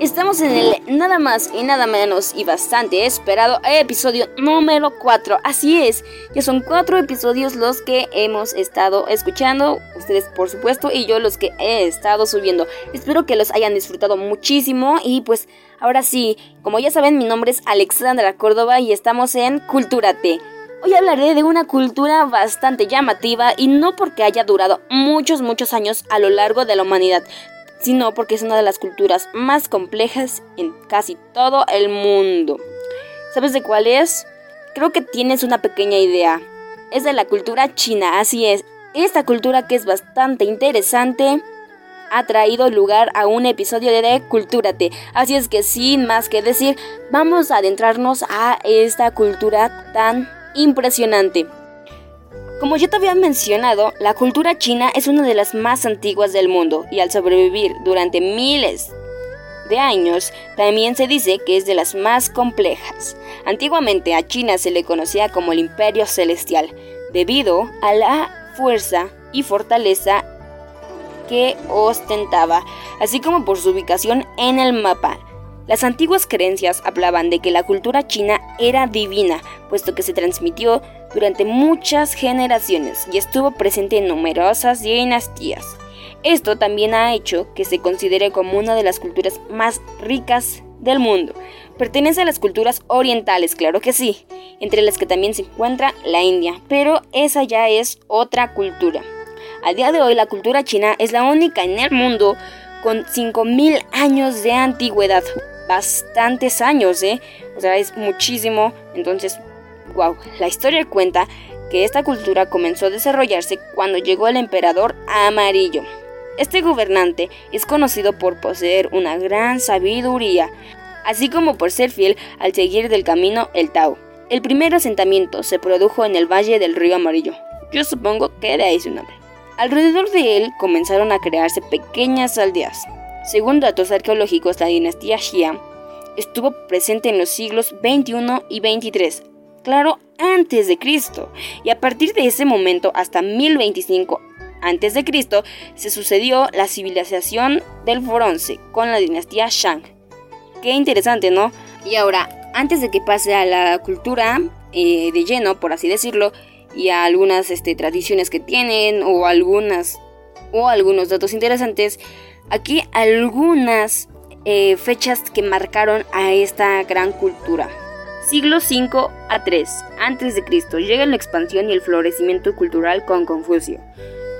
Estamos en el nada más y nada menos y bastante esperado episodio número 4. Así es, ya son cuatro episodios los que hemos estado escuchando, ustedes por supuesto y yo los que he estado subiendo. Espero que los hayan disfrutado muchísimo y pues ahora sí, como ya saben mi nombre es Alexandra Córdoba y estamos en Cultúrate. Hoy hablaré de una cultura bastante llamativa y no porque haya durado muchos muchos años a lo largo de la humanidad, sino porque es una de las culturas más complejas en casi todo el mundo. ¿Sabes de cuál es? Creo que tienes una pequeña idea. Es de la cultura china, así es. Esta cultura que es bastante interesante ha traído lugar a un episodio de Cultúrate. Así es que sin más que decir, vamos a adentrarnos a esta cultura tan impresionante. Como ya te había mencionado, la cultura china es una de las más antiguas del mundo y al sobrevivir durante miles de años, también se dice que es de las más complejas. Antiguamente a China se le conocía como el Imperio Celestial, debido a la fuerza y fortaleza que ostentaba, así como por su ubicación en el mapa. Las antiguas creencias hablaban de que la cultura china era divina, puesto que se transmitió durante muchas generaciones y estuvo presente en numerosas dinastías. Esto también ha hecho que se considere como una de las culturas más ricas del mundo. Pertenece a las culturas orientales, claro que sí, entre las que también se encuentra la India, pero esa ya es otra cultura. A día de hoy la cultura china es la única en el mundo con 5.000 años de antigüedad, bastantes años, ¿eh? O sea, es muchísimo. Entonces, wow, la historia cuenta que esta cultura comenzó a desarrollarse cuando llegó el emperador amarillo. Este gobernante es conocido por poseer una gran sabiduría, así como por ser fiel al seguir del camino el Tao. El primer asentamiento se produjo en el valle del río Amarillo. Yo supongo que de ahí su nombre. Alrededor de él comenzaron a crearse pequeñas aldeas. Según datos arqueológicos, la dinastía Xia estuvo presente en los siglos XXI y XXIII, claro, antes de Cristo, y a partir de ese momento hasta 1025 antes de Cristo se sucedió la civilización del bronce con la dinastía Shang. Qué interesante, ¿no? Y ahora, antes de que pase a la cultura eh, de lleno, por así decirlo, y a algunas este, tradiciones que tienen o algunas o algunos datos interesantes, Aquí algunas eh, fechas que marcaron a esta gran cultura. Siglo V a 3 a.C. llega la expansión y el florecimiento cultural con Confucio.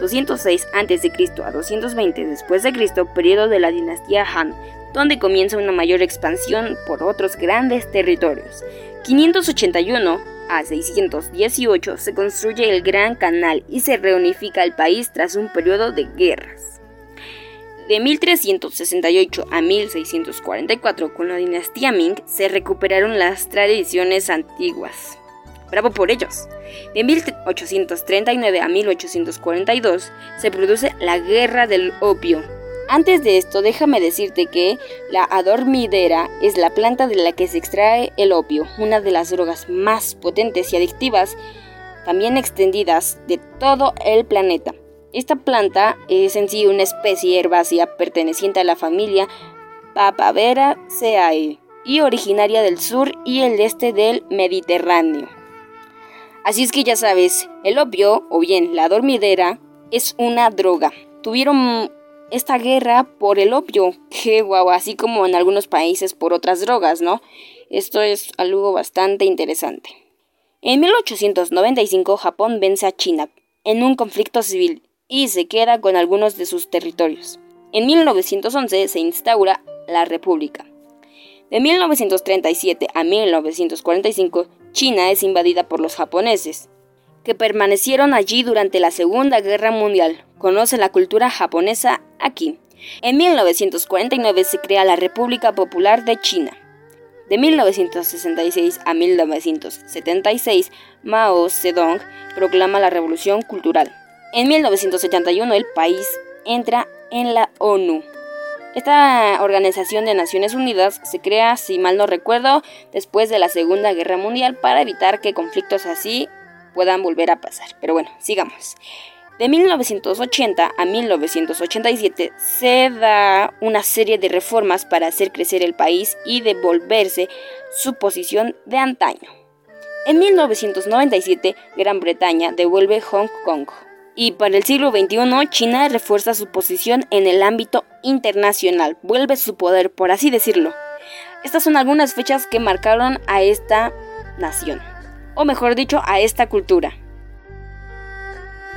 206 a.C. a 220 después de Cristo, periodo de la dinastía Han, donde comienza una mayor expansión por otros grandes territorios. 581 a 618 se construye el Gran Canal y se reunifica el país tras un periodo de guerras. De 1368 a 1644, con la dinastía Ming, se recuperaron las tradiciones antiguas. Bravo por ellos. De 1839 a 1842 se produce la Guerra del Opio. Antes de esto, déjame decirte que la adormidera es la planta de la que se extrae el opio, una de las drogas más potentes y adictivas, también extendidas de todo el planeta. Esta planta es en sí una especie herbácea perteneciente a la familia Papaveraceae y originaria del sur y el este del Mediterráneo. Así es que ya sabes, el opio o bien la dormidera es una droga. Tuvieron esta guerra por el opio, que guau, así como en algunos países por otras drogas, ¿no? Esto es algo bastante interesante. En 1895 Japón vence a China en un conflicto civil y se queda con algunos de sus territorios. En 1911 se instaura la República. De 1937 a 1945, China es invadida por los japoneses, que permanecieron allí durante la Segunda Guerra Mundial. Conoce la cultura japonesa aquí. En 1949 se crea la República Popular de China. De 1966 a 1976, Mao Zedong proclama la Revolución Cultural. En 1971 el país entra en la ONU. Esta Organización de Naciones Unidas se crea, si mal no recuerdo, después de la Segunda Guerra Mundial para evitar que conflictos así puedan volver a pasar. Pero bueno, sigamos. De 1980 a 1987 se da una serie de reformas para hacer crecer el país y devolverse su posición de antaño. En 1997, Gran Bretaña devuelve Hong Kong. Y para el siglo XXI, China refuerza su posición en el ámbito internacional, vuelve su poder, por así decirlo. Estas son algunas fechas que marcaron a esta nación, o mejor dicho, a esta cultura.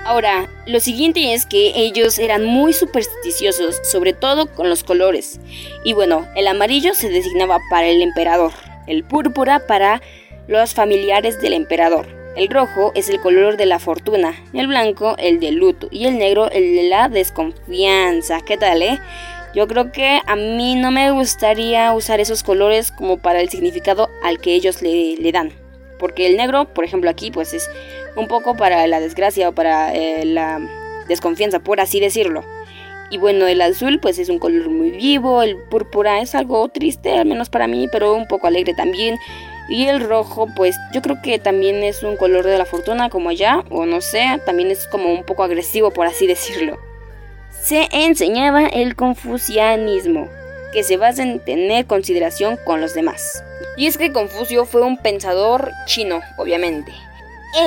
Ahora, lo siguiente es que ellos eran muy supersticiosos, sobre todo con los colores. Y bueno, el amarillo se designaba para el emperador, el púrpura para los familiares del emperador. El rojo es el color de la fortuna, el blanco el del luto y el negro el de la desconfianza. ¿Qué tal, eh? Yo creo que a mí no me gustaría usar esos colores como para el significado al que ellos le, le dan. Porque el negro, por ejemplo, aquí pues es un poco para la desgracia o para eh, la desconfianza, por así decirlo. Y bueno, el azul pues es un color muy vivo, el púrpura es algo triste, al menos para mí, pero un poco alegre también. Y el rojo, pues yo creo que también es un color de la fortuna, como allá, o no sé, también es como un poco agresivo, por así decirlo. Se enseñaba el confucianismo, que se basa en tener consideración con los demás. Y es que Confucio fue un pensador chino, obviamente.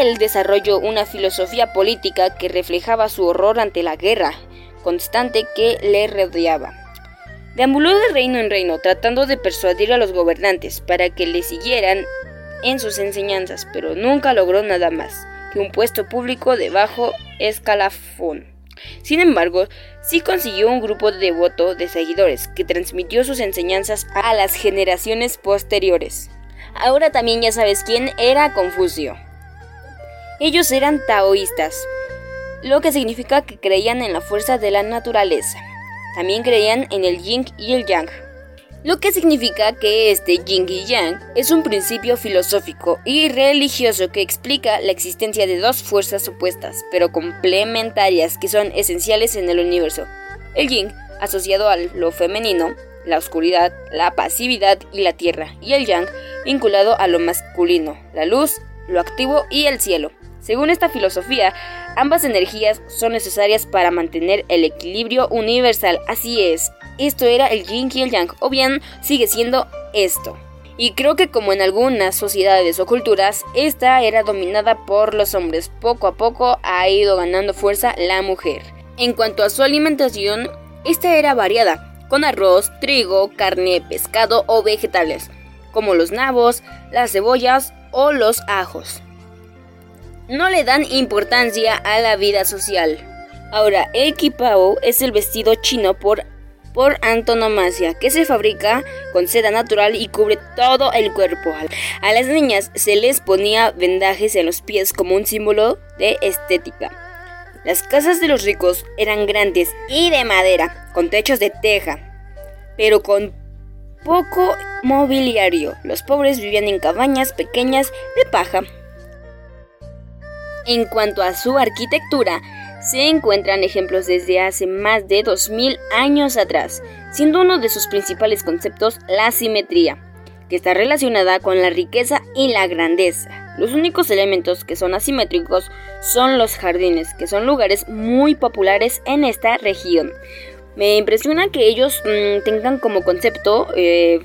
Él desarrolló una filosofía política que reflejaba su horror ante la guerra constante que le rodeaba. Deambuló de reino en reino tratando de persuadir a los gobernantes para que le siguieran en sus enseñanzas, pero nunca logró nada más que un puesto público de bajo escalafón. Sin embargo, sí consiguió un grupo devoto de seguidores que transmitió sus enseñanzas a las generaciones posteriores. Ahora también ya sabes quién era Confucio. Ellos eran taoístas, lo que significa que creían en la fuerza de la naturaleza. También creían en el yin y el yang, lo que significa que este yin y yang es un principio filosófico y religioso que explica la existencia de dos fuerzas opuestas, pero complementarias que son esenciales en el universo. El yin, asociado a lo femenino, la oscuridad, la pasividad y la tierra, y el yang, vinculado a lo masculino, la luz, lo activo y el cielo. Según esta filosofía, ambas energías son necesarias para mantener el equilibrio universal. Así es, esto era el yin y el yang, o bien sigue siendo esto. Y creo que como en algunas sociedades o culturas, esta era dominada por los hombres. Poco a poco ha ido ganando fuerza la mujer. En cuanto a su alimentación, esta era variada, con arroz, trigo, carne, pescado o vegetales, como los nabos, las cebollas o los ajos no le dan importancia a la vida social. Ahora, el kipao es el vestido chino por, por antonomasia, que se fabrica con seda natural y cubre todo el cuerpo. A las niñas se les ponía vendajes en los pies como un símbolo de estética. Las casas de los ricos eran grandes y de madera, con techos de teja, pero con poco mobiliario. Los pobres vivían en cabañas pequeñas de paja en cuanto a su arquitectura, se encuentran ejemplos desde hace más de 2000 años atrás, siendo uno de sus principales conceptos la simetría, que está relacionada con la riqueza y la grandeza. Los únicos elementos que son asimétricos son los jardines, que son lugares muy populares en esta región. Me impresiona que ellos mm, tengan como concepto eh,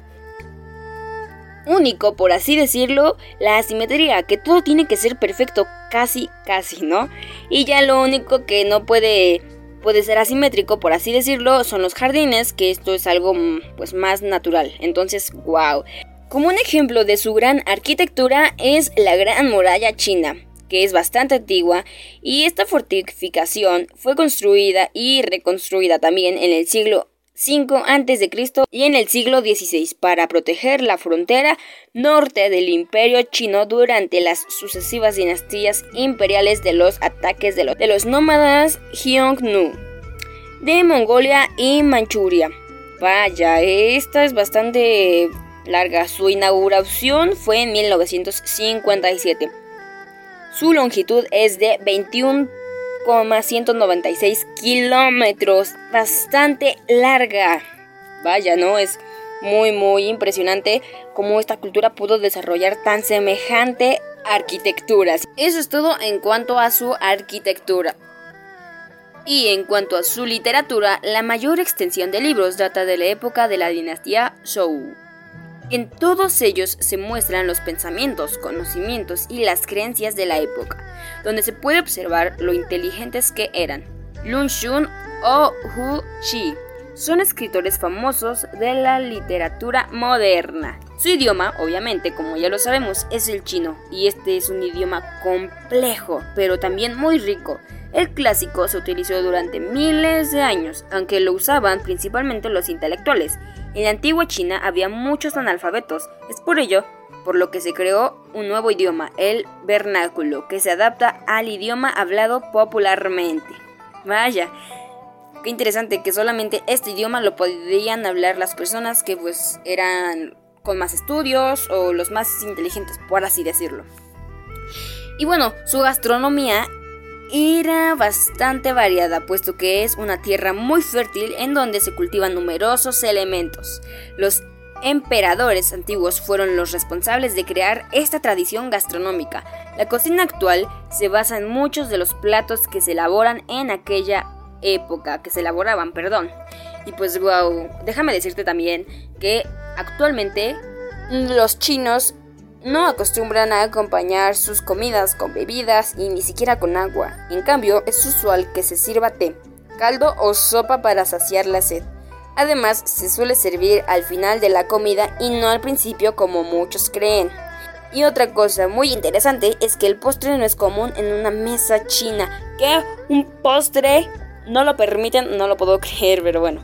único, por así decirlo, la asimetría, que todo tiene que ser perfecto, casi, casi, ¿no? Y ya lo único que no puede puede ser asimétrico, por así decirlo, son los jardines, que esto es algo mm, pues más natural. Entonces, wow. Como un ejemplo de su gran arquitectura es la Gran Muralla China, que es bastante antigua, y esta fortificación fue construida y reconstruida también en el siglo 5 a.C. y en el siglo XVI para proteger la frontera norte del imperio chino durante las sucesivas dinastías imperiales de los ataques de los, de los nómadas Xiongnu de Mongolia y Manchuria. Vaya, esta es bastante larga. Su inauguración fue en 1957. Su longitud es de 21 196 kilómetros. Bastante larga. Vaya, ¿no? Es muy, muy impresionante cómo esta cultura pudo desarrollar tan semejante arquitectura. Eso es todo en cuanto a su arquitectura. Y en cuanto a su literatura, la mayor extensión de libros data de la época de la dinastía Zhou. En todos ellos se muestran los pensamientos, conocimientos y las creencias de la época, donde se puede observar lo inteligentes que eran. Lun Xun o Hu Xi son escritores famosos de la literatura moderna. Su idioma, obviamente, como ya lo sabemos, es el chino, y este es un idioma complejo, pero también muy rico. El clásico se utilizó durante miles de años, aunque lo usaban principalmente los intelectuales. En la antigua China había muchos analfabetos, es por ello por lo que se creó un nuevo idioma, el vernáculo, que se adapta al idioma hablado popularmente. Vaya, qué interesante que solamente este idioma lo podían hablar las personas que pues eran con más estudios o los más inteligentes, por así decirlo. Y bueno, su gastronomía era bastante variada, puesto que es una tierra muy fértil en donde se cultivan numerosos elementos. Los emperadores antiguos fueron los responsables de crear esta tradición gastronómica. La cocina actual se basa en muchos de los platos que se elaboran en aquella época, que se elaboraban, perdón. Y pues wow, déjame decirte también que actualmente los chinos no acostumbran a acompañar sus comidas con bebidas y ni siquiera con agua. En cambio, es usual que se sirva té, caldo o sopa para saciar la sed. Además, se suele servir al final de la comida y no al principio como muchos creen. Y otra cosa muy interesante es que el postre no es común en una mesa china. ¿Qué? ¿Un postre? No lo permiten, no lo puedo creer, pero bueno.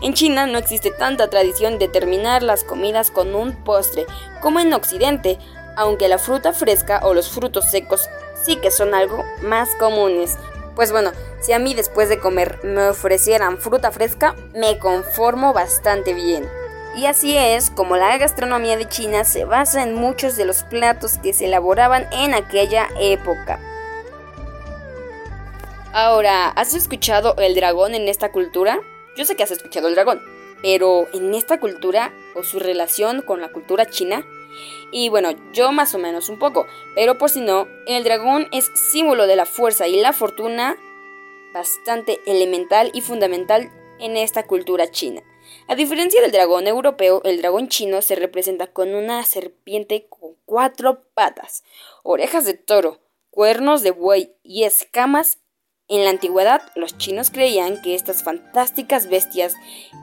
En China no existe tanta tradición de terminar las comidas con un postre como en Occidente, aunque la fruta fresca o los frutos secos sí que son algo más comunes. Pues bueno, si a mí después de comer me ofrecieran fruta fresca, me conformo bastante bien. Y así es como la gastronomía de China se basa en muchos de los platos que se elaboraban en aquella época. Ahora, ¿has escuchado el dragón en esta cultura? Yo sé que has escuchado el dragón, pero en esta cultura o su relación con la cultura china, y bueno, yo más o menos un poco, pero por si no, el dragón es símbolo de la fuerza y la fortuna bastante elemental y fundamental en esta cultura china. A diferencia del dragón europeo, el dragón chino se representa con una serpiente con cuatro patas, orejas de toro, cuernos de buey y escamas en la antigüedad, los chinos creían que estas fantásticas bestias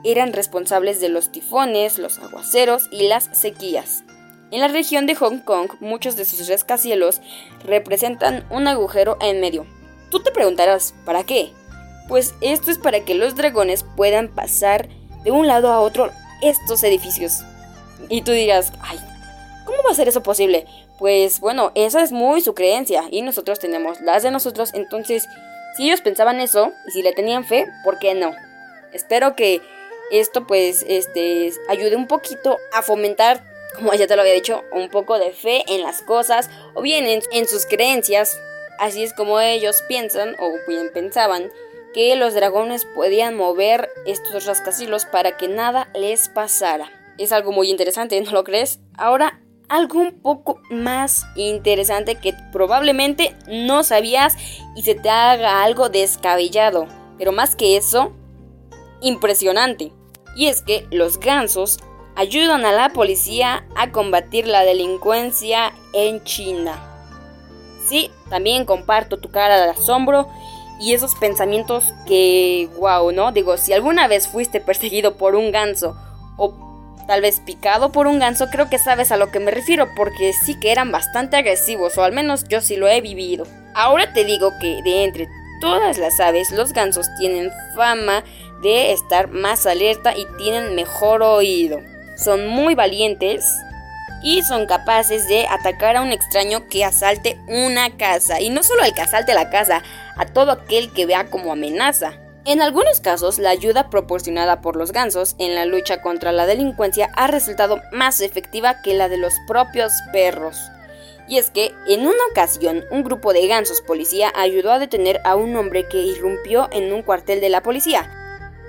eran responsables de los tifones, los aguaceros y las sequías. En la región de Hong Kong, muchos de sus rascacielos representan un agujero en medio. Tú te preguntarás, ¿para qué? Pues esto es para que los dragones puedan pasar de un lado a otro estos edificios. Y tú dirás, ay, ¿cómo va a ser eso posible? Pues bueno, esa es muy su creencia y nosotros tenemos las de nosotros, entonces si ellos pensaban eso y si le tenían fe, ¿por qué no? Espero que esto pues este ayude un poquito a fomentar, como ya te lo había dicho, un poco de fe en las cosas o bien en, sus creencias. Así es como ellos piensan o bien pensaban que los dragones podían mover estos rascacielos para que nada les pasara. Es algo muy interesante, ¿no lo crees? Ahora algo un poco más interesante que probablemente no sabías y se te haga algo descabellado, pero más que eso, impresionante. Y es que los gansos ayudan a la policía a combatir la delincuencia en China. Sí, también comparto tu cara de asombro y esos pensamientos que, wow, ¿no? Digo, si alguna vez fuiste perseguido por un ganso o tal vez picado por un ganso, creo que sabes a lo que me refiero, porque sí que eran bastante agresivos, o al menos yo sí lo he vivido. Ahora te digo que de entre todas las aves, los gansos tienen fama de estar más alerta y tienen mejor oído. Son muy valientes y son capaces de atacar a un extraño que asalte una casa. Y no solo al que asalte la casa, a todo aquel que vea como amenaza. En algunos casos, la ayuda proporcionada por los gansos en la lucha contra la delincuencia ha resultado más efectiva que la de los propios perros. Y es que, en una ocasión, un grupo de gansos policía ayudó a detener a un hombre que irrumpió en un cuartel de la policía.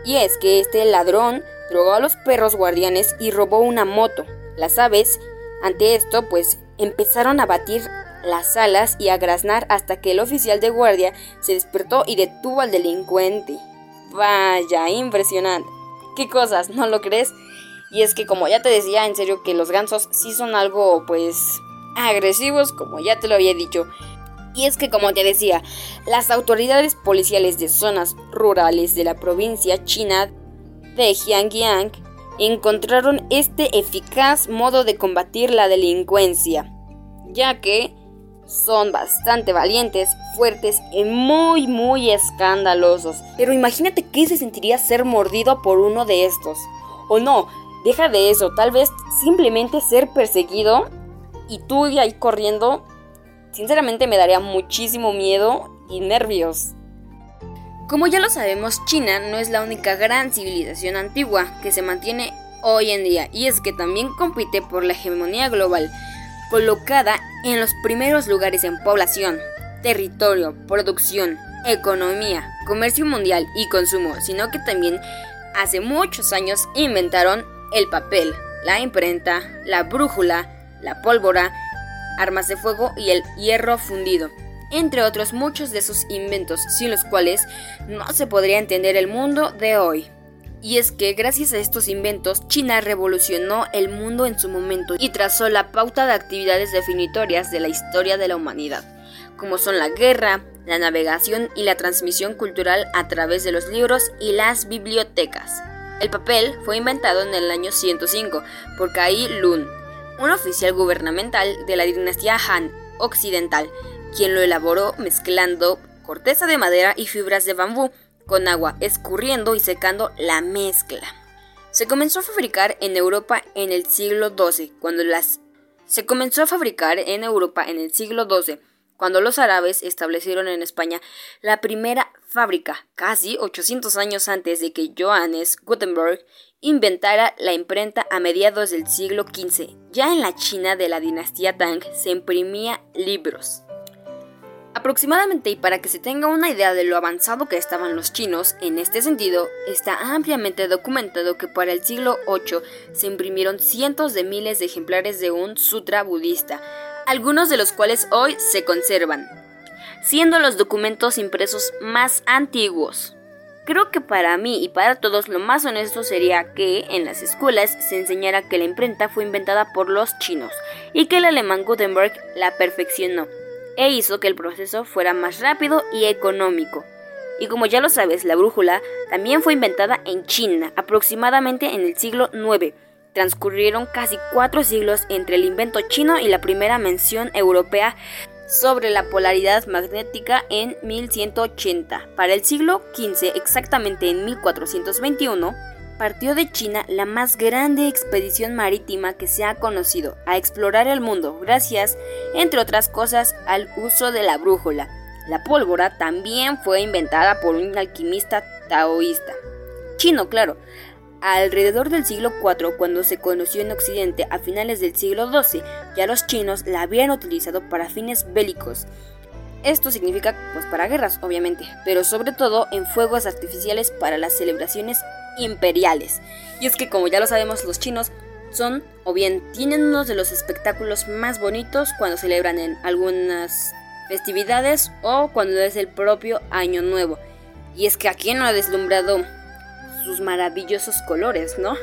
Y es que este ladrón drogó a los perros guardianes y robó una moto. Las aves, ante esto, pues empezaron a batir las alas y a graznar hasta que el oficial de guardia se despertó y detuvo al delincuente. Vaya, impresionante. ¿Qué cosas? ¿No lo crees? Y es que como ya te decía, en serio que los gansos sí son algo pues agresivos, como ya te lo había dicho. Y es que como te decía, las autoridades policiales de zonas rurales de la provincia china de Jiangyan encontraron este eficaz modo de combatir la delincuencia, ya que son bastante valientes, fuertes y muy muy escandalosos. Pero imagínate qué se sentiría ser mordido por uno de estos. O no, deja de eso, tal vez simplemente ser perseguido y tú ahí corriendo, sinceramente me daría muchísimo miedo y nervios. Como ya lo sabemos, China no es la única gran civilización antigua que se mantiene hoy en día y es que también compite por la hegemonía global, colocada en los primeros lugares en población, territorio, producción, economía, comercio mundial y consumo, sino que también hace muchos años inventaron el papel, la imprenta, la brújula, la pólvora, armas de fuego y el hierro fundido, entre otros muchos de sus inventos sin los cuales no se podría entender el mundo de hoy. Y es que gracias a estos inventos, China revolucionó el mundo en su momento y trazó la pauta de actividades definitorias de la historia de la humanidad, como son la guerra, la navegación y la transmisión cultural a través de los libros y las bibliotecas. El papel fue inventado en el año 105 por Kai Lun, un oficial gubernamental de la dinastía Han Occidental, quien lo elaboró mezclando corteza de madera y fibras de bambú con agua, escurriendo y secando la mezcla. Se comenzó a fabricar en Europa en el siglo XII, cuando las se comenzó a fabricar en Europa en el siglo XII, cuando los árabes establecieron en España la primera fábrica, casi 800 años antes de que Johannes Gutenberg inventara la imprenta a mediados del siglo XV. Ya en la China de la dinastía Tang se imprimía libros. Aproximadamente, y para que se tenga una idea de lo avanzado que estaban los chinos, en este sentido, está ampliamente documentado que para el siglo VIII se imprimieron cientos de miles de ejemplares de un sutra budista, algunos de los cuales hoy se conservan, siendo los documentos impresos más antiguos. Creo que para mí y para todos lo más honesto sería que en las escuelas se enseñara que la imprenta fue inventada por los chinos y que el alemán Gutenberg la perfeccionó e hizo que el proceso fuera más rápido y económico. Y como ya lo sabes, la brújula también fue inventada en China aproximadamente en el siglo IX Transcurrieron casi cuatro siglos entre el invento chino y la primera mención europea sobre la polaridad magnética en 1180. Para el siglo XV, exactamente en 1421, partió de China la más grande expedición marítima que se ha conocido a explorar el mundo, gracias, entre otras cosas, al uso de la brújula. La pólvora también fue inventada por un alquimista taoísta. Chino, claro, Alrededor del siglo IV, cuando se conoció en Occidente a finales del siglo XII, ya los chinos la habían utilizado para fines bélicos. Esto significa pues para guerras, obviamente, pero sobre todo en fuegos artificiales para las celebraciones imperiales. Y es que como ya lo sabemos, los chinos son o bien tienen uno de los espectáculos más bonitos cuando celebran en algunas festividades o cuando es el propio año nuevo. Y es que aquí no ha deslumbrado sus maravillosos colores, ¿no?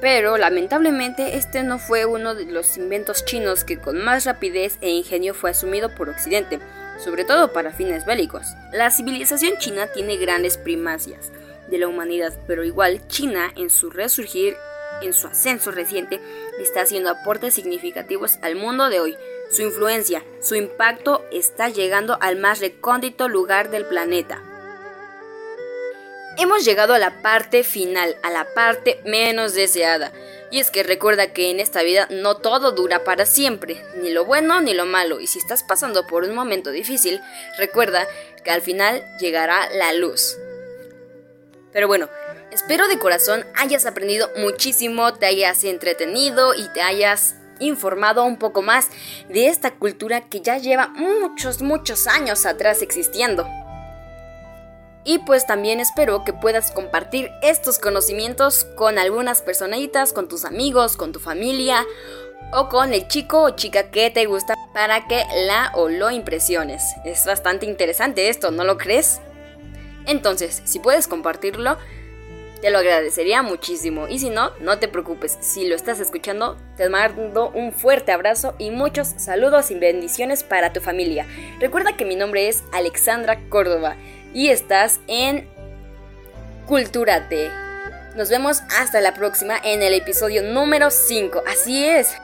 Pero lamentablemente este no fue uno de los inventos chinos que con más rapidez e ingenio fue asumido por Occidente, sobre todo para fines bélicos. La civilización china tiene grandes primacias de la humanidad, pero igual China en su resurgir, en su ascenso reciente, está haciendo aportes significativos al mundo de hoy. Su influencia, su impacto está llegando al más recóndito lugar del planeta. Hemos llegado a la parte final, a la parte menos deseada. Y es que recuerda que en esta vida no todo dura para siempre, ni lo bueno ni lo malo. Y si estás pasando por un momento difícil, recuerda que al final llegará la luz. Pero bueno, espero de corazón hayas aprendido muchísimo, te hayas entretenido y te hayas informado un poco más de esta cultura que ya lleva muchos, muchos años atrás existiendo. Y pues también espero que puedas compartir estos conocimientos con algunas personitas, con tus amigos, con tu familia o con el chico o chica que te gusta. para que la o lo impresiones. Es bastante interesante esto, ¿no lo crees? Entonces, si puedes compartirlo, te lo agradecería muchísimo. Y si no, no te preocupes. Si lo estás escuchando, te mando un fuerte abrazo y muchos saludos y bendiciones para tu familia. Recuerda que mi nombre es Alexandra Córdoba y estás en Cultúrate. Nos vemos hasta la próxima en el episodio número 5. Así es.